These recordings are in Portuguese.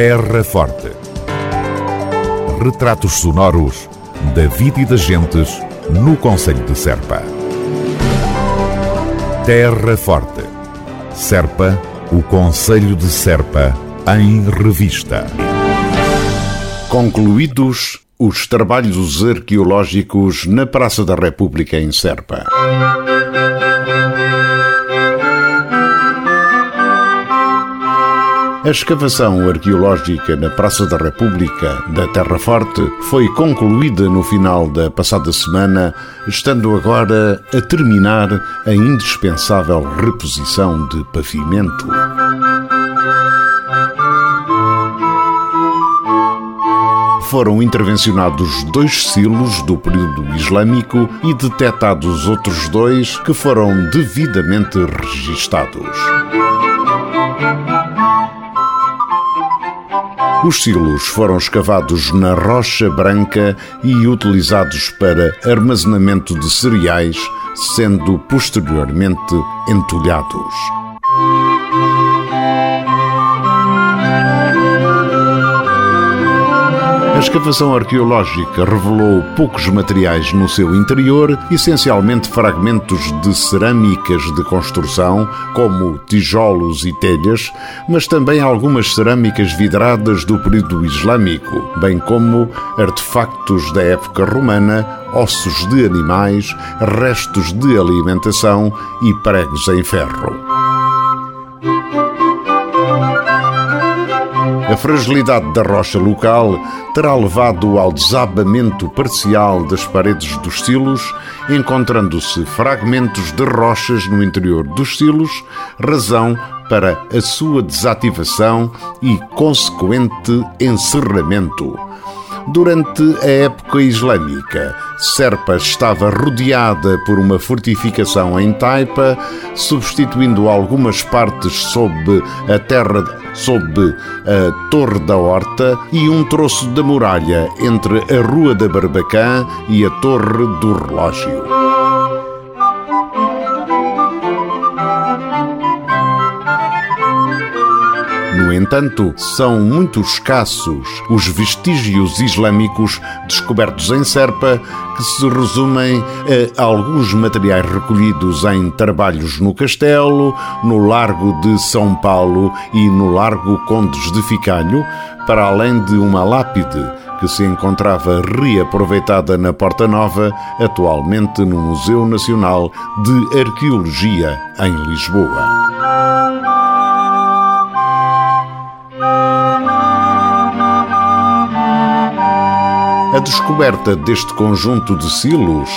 Terra Forte. Retratos sonoros da vida e das gentes no Conselho de Serpa. Terra Forte. Serpa, o Conselho de Serpa, em revista. Concluídos os trabalhos arqueológicos na Praça da República em Serpa. A escavação arqueológica na Praça da República da Terra Forte foi concluída no final da passada semana, estando agora a terminar a indispensável reposição de pavimento. foram intervencionados dois silos do período islâmico e detectados outros dois que foram devidamente registados. Os silos foram escavados na rocha branca e utilizados para armazenamento de cereais, sendo posteriormente entulhados. A escavação arqueológica revelou poucos materiais no seu interior, essencialmente fragmentos de cerâmicas de construção, como tijolos e telhas, mas também algumas cerâmicas vidradas do período islâmico, bem como artefactos da época romana, ossos de animais, restos de alimentação e pregos em ferro. A fragilidade da rocha local terá levado ao desabamento parcial das paredes dos silos, encontrando-se fragmentos de rochas no interior dos silos, razão para a sua desativação e consequente encerramento. Durante a época islâmica, Serpa estava rodeada por uma fortificação em taipa, substituindo algumas partes sob a terra sob a Torre da Horta e um troço da muralha entre a Rua da Barbacã e a Torre do Relógio. Entanto, são muito escassos os vestígios islâmicos descobertos em Serpa, que se resumem a alguns materiais recolhidos em trabalhos no castelo, no Largo de São Paulo e no Largo Condes de Ficalho, para além de uma lápide que se encontrava reaproveitada na Porta Nova, atualmente no Museu Nacional de Arqueologia em Lisboa. A descoberta deste conjunto de silos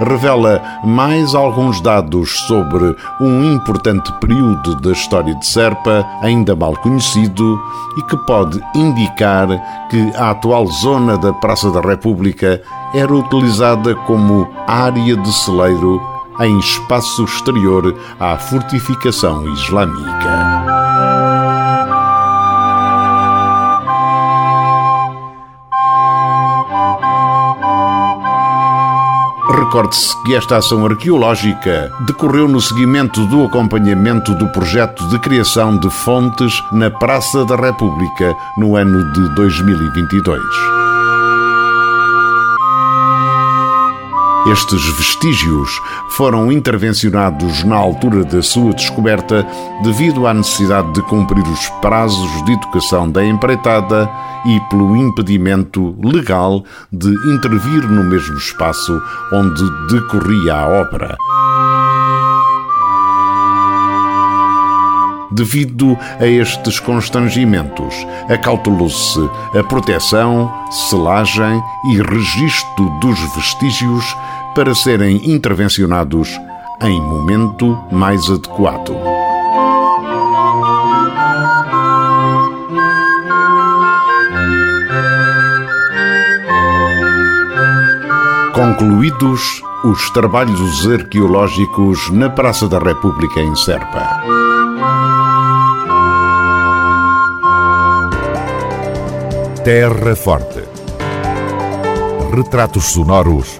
revela mais alguns dados sobre um importante período da história de Serpa, ainda mal conhecido, e que pode indicar que a atual zona da Praça da República era utilizada como área de celeiro em espaço exterior à fortificação islâmica. Recorde-se que esta ação arqueológica decorreu no seguimento do acompanhamento do projeto de criação de fontes na Praça da República no ano de 2022. Estes vestígios foram intervencionados na altura da sua descoberta devido à necessidade de cumprir os prazos de educação da empreitada e pelo impedimento legal de intervir no mesmo espaço onde decorria a obra. Devido a estes constrangimentos, acautelou-se a proteção, selagem e registro dos vestígios para serem intervencionados em momento mais adequado. Concluídos os trabalhos arqueológicos na Praça da República em Serpa. Terra Forte. Retratos sonoros